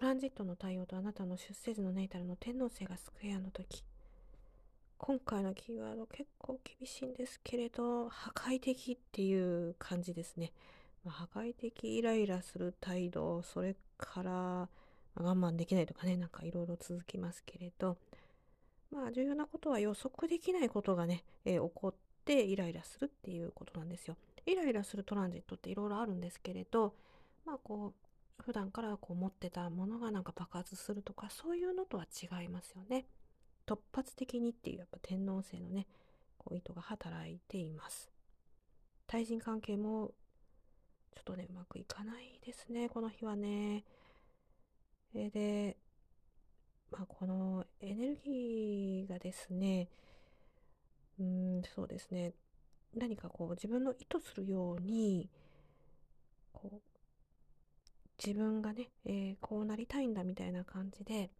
トランジットの対応とあなたの出生時のネイタルの天王星がスクエアの時。今回のキーワード結構厳しいんですけれど、破壊的っていう感じですね。まあ、破壊的イライラする態度、それから、まあ、我慢できないとかね、なんかいろいろ続きますけれど、まあ重要なことは予測できないことがね、えー、起こってイライラするっていうことなんですよ。イライラするトランジットっていろいろあるんですけれど、まあこう、普段からこう持ってたものがなんか爆発するとか、そういうのとは違いますよね。突発的にっていうやっぱ天皇制のね、こう意図が働いています。対人関係もちょっとね、うまくいかないですね、この日はね。えで、まあ、このエネルギーがですね、うん、そうですね、何かこう自分の意図するように、こう、自分がね、えー、こうなりたいんだみたいな感じで、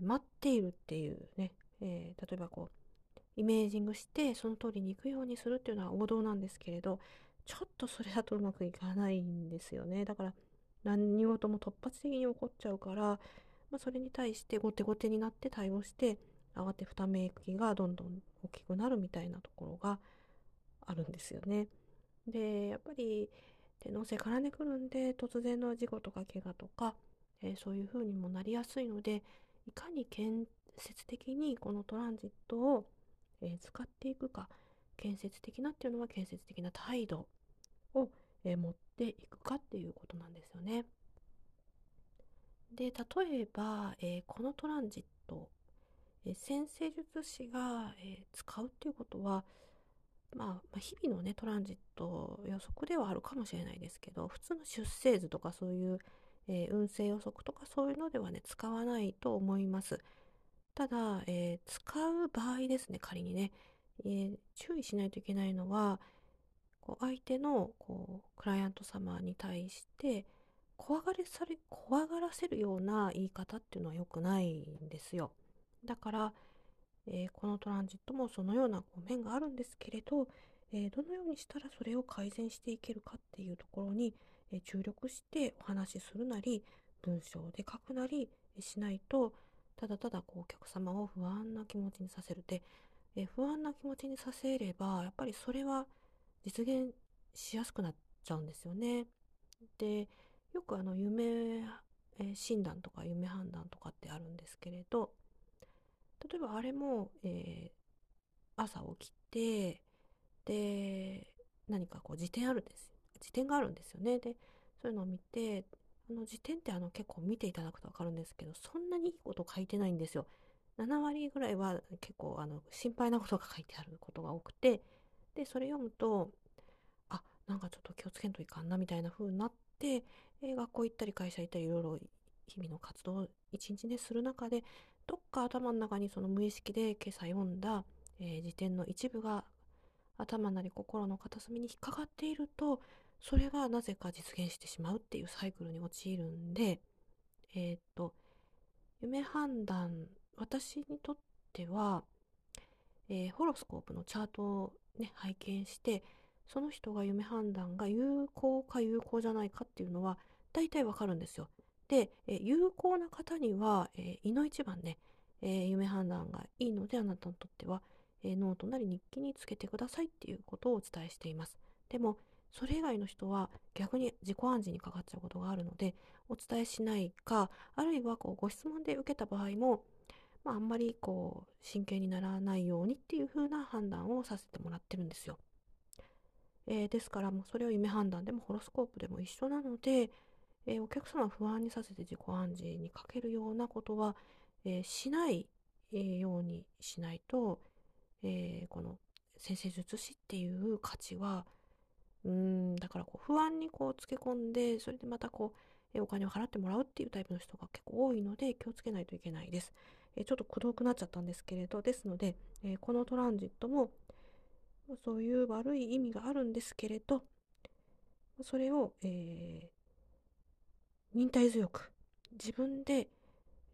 待っているっていうね、えー、例えばこう、イメージングしてその通りに行くようにするっていうのは王道なんですけれど、ちょっとそれだとうまくいかないんですよね。だから何事も突発的に起こっちゃうから、まあ、それに対して後手後手になって対応して、慌てふためきがどんどん大きくなるみたいなところがあるんですよね。で、やっぱり天皇星絡んでくるんで、突然の事故とか怪我とか、えー、そういう風にもなりやすいので、いかに建設的にこのトランジットを、え使っていくか建設的なっていうのは建設的な態度を、え持っていくかっていうことなんですよね。で例えば、えこのトランジット、え先生術師が、え使うっていうことは、まあ、日々のねトランジット予測ではあるかもしれないですけど普通の出生図とかそういうえー、運勢予測とかそういうのではね、使わないと思います。ただ、えー、使う場合ですね、仮にね、えー、注意しないといけないのは、こう相手のこうクライアント様に対して怖がれされ怖がらせるような言い方っていうのは良くないんですよ。だから、えー、このトランジットもそのような面があるんですけれど、えー、どのようにしたらそれを改善していけるかっていうところに、え注力してお話しするなり、文章で書くなりしないと、ただただこうお客様を不安な気持ちにさせるで、え不安な気持ちにさせれば、やっぱりそれは実現しやすくなっちゃうんですよね。で、よくあの夢え診断とか夢判断とかってあるんですけれど、例えばあれも、えー、朝起きて、で、何かこう辞典あるんです辞典があるんですよね。で、そういうのを見て、あの辞典ってあの結構見ていただくとわかるんですけど、そんなにいいこと書いてないんですよ。7割ぐらいは結構あの心配なことが書いてあることが多くて、で、それ読むと、あ、なんかちょっと気をつけんといかんなみたいな風になって、学校行ったり会社行ったりいろいろ日々の活動を一日でする中で、どっか頭の中にその無意識で今朝読んだ、えー、辞典の一部が頭なり心の片隅に引っかかっていると、それがなぜか実現してしまうっていうサイクルに陥るんで、えっ、と、夢判断、私にとっては、えー、ホロスコープのチャートをね、拝見して、その人が夢判断が有効か有効じゃないかっていうのは、大体わかるんですよ。で、え、有効な方には、えー、いの一番ね、えー、夢判断がいいので、あなたにとっては、えノートなり日記につけてくださいっていうことをお伝えしています。でも、それ以外の人は逆に自己暗示にかかっちゃうことがあるので、お伝えしないか、あるいはこうご質問で受けた場合も、まあ、あんまりこう真剣にならないようにっていう風な判断をさせてもらってるんですよ。えー、ですからもうそれを夢判断でもホロスコープでも一緒なので、えー、お客様を不安にさせて自己暗示にかけるようなことは、えー、しない、えようにしないと、えこの先生術師っていう価値はうん、だからこう不安にこうつけ込んで、それでまたこう、えお金を払ってもらうっていうタイプの人が結構多いので気をつけないといけないです。えちょっとくどくなっちゃったんですけれど、ですので、えこのトランジットもそういう悪い意味があるんですけれど、それを、えー、忍耐強く自分で、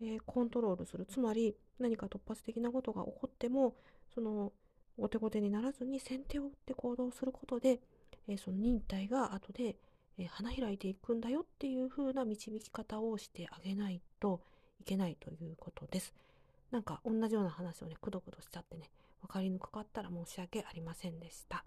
えー、コントロールする。つまり何か突発的なことが起こっても、その後手後手にならずに先手を打って行動することで、えその忍耐が後で、えー、花開いていくんだよっていう風な導き方をしてあげないといけないということです。なんか同じような話をね、くどくどしちゃってね、分かりにくかったら申し訳ありませんでした。